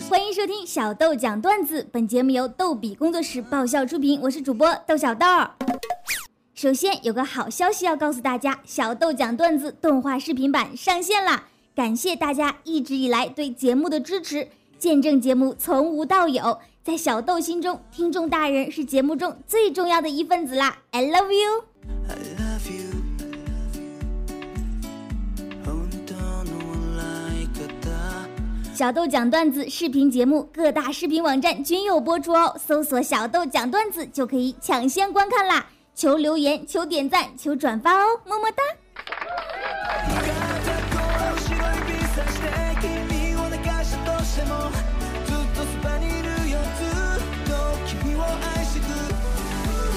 欢迎收听小豆讲段子，本节目由逗比工作室爆笑出品，我是主播豆小豆。首先有个好消息要告诉大家，小豆讲段子动画视频版上线啦！感谢大家一直以来对节目的支持，见证节目从无到有。在小豆心中，听众大人是节目中最重要的一份子啦！I love you。小豆讲段子视频节目，各大视频网站均有播出哦。搜索“小豆讲段子”就可以抢先观看啦！求留言，求点赞，求转发哦，么么哒！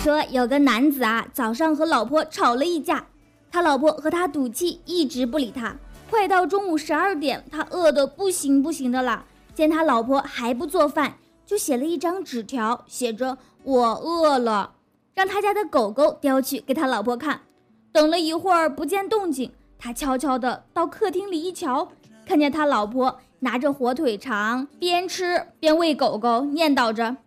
说有个男子啊，早上和老婆吵了一架，他老婆和他赌气，一直不理他。快到中午十二点，他饿得不行不行的了。见他老婆还不做饭，就写了一张纸条，写着“我饿了”，让他家的狗狗叼去给他老婆看。等了一会儿不见动静，他悄悄地到客厅里一瞧，看见他老婆拿着火腿肠，边吃边喂狗狗，念叨着。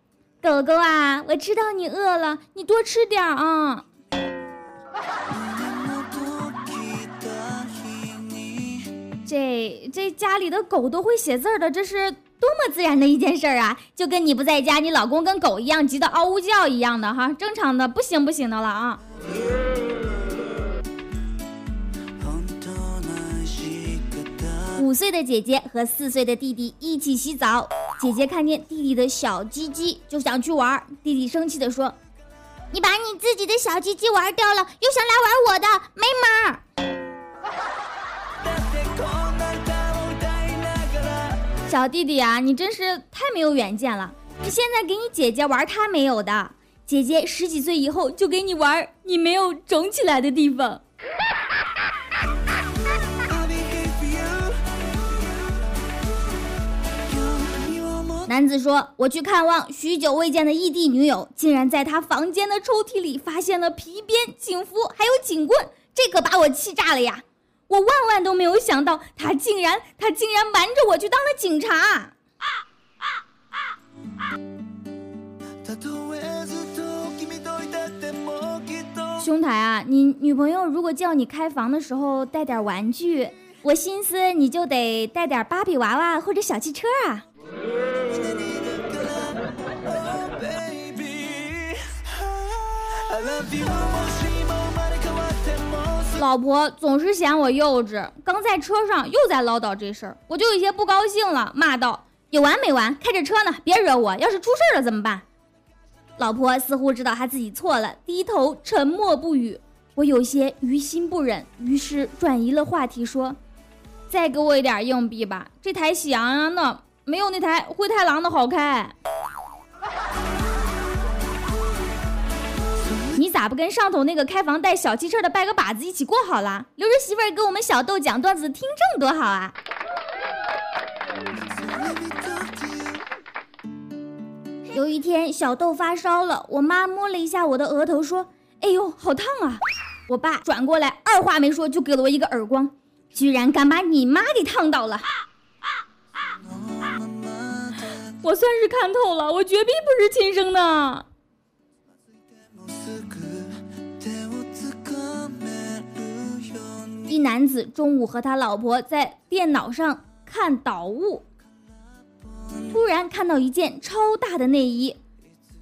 狗狗啊，我知道你饿了，你多吃点啊。这这家里的狗都会写字的，这是多么自然的一件事儿啊！就跟你不在家，你老公跟狗一样急得嗷呜叫一样的哈，正常的不行不行的了啊。五岁的姐姐和四岁的弟弟一起洗澡。姐姐看见弟弟的小鸡鸡就想去玩，弟弟生气地说：“你把你自己的小鸡鸡玩掉了，又想来玩我的，没门儿！”小弟弟啊，你真是太没有远见了！你现在给你姐姐玩她没有的，姐姐十几岁以后就给你玩你没有肿起来的地方。男子说：“我去看望许久未见的异地女友，竟然在他房间的抽屉里发现了皮鞭、警服，还有警棍，这可把我气炸了呀！我万万都没有想到，他竟然他竟然瞒着我去当了警察。”兄台啊，你女朋友如果叫你开房的时候带点玩具，我心思你就得带点芭比娃娃或者小汽车啊。老婆总是嫌我幼稚，刚在车上又在唠叨这事儿，我就有些不高兴了，骂道：“有完没完？开着车呢，别惹我！要是出事儿了怎么办？”老婆似乎知道她自己错了，低头沉默不语。我有些于心不忍，于是转移了话题，说：“再给我一点硬币吧，这台喜羊羊的？”没有那台灰太狼的好开，你咋不跟上头那个开房带小汽车的拜个把子一起过好了？留着媳妇儿给我们小豆讲段子听证多好啊！有一天小豆发烧了，我妈摸了一下我的额头说：“哎呦，好烫啊！”我爸转过来，二话没说就给了我一个耳光，居然敢把你妈给烫到了！我算是看透了，我绝逼不是亲生的。男子中午和他老婆在电脑上看导物，突然看到一件超大的内衣，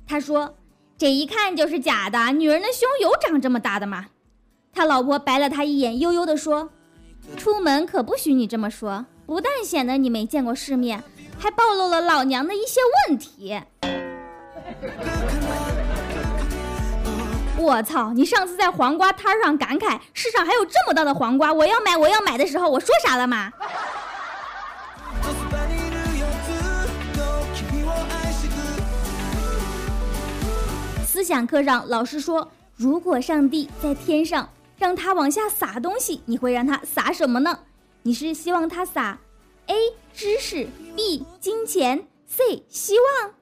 他说：“这一看就是假的，女人的胸有长这么大的吗？”他老婆白了他一眼，悠悠地说：“出门可不许你这么说，不但显得你没见过世面。”还暴露了老娘的一些问题。我操！你上次在黄瓜摊上感慨世上还有这么大的黄瓜，我要买我要买的时候，我说啥了吗？思想课上，老师说，如果上帝在天上让他往下撒东西，你会让他撒什么呢？你是希望他撒 A 知识？B 金钱，C 希望，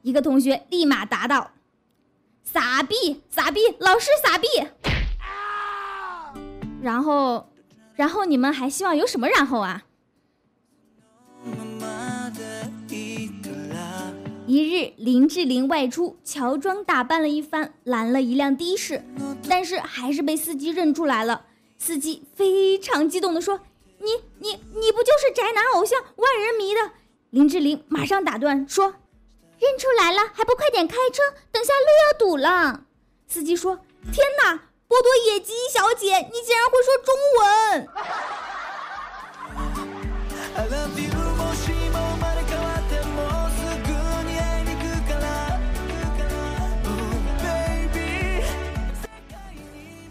一个同学立马答道：“傻逼，傻逼，老师傻逼。”然后，然后你们还希望有什么然后啊？一日，林志玲外出，乔装打扮了一番，拦了一辆的士，但是还是被司机认出来了。司机非常激动地说：“你你你不就是宅男偶像万人迷的？”林志玲马上打断说：“认出来了，还不快点开车，等下路要堵了。”司机说：“天哪，波多野鸡小姐，你竟然会说中文！”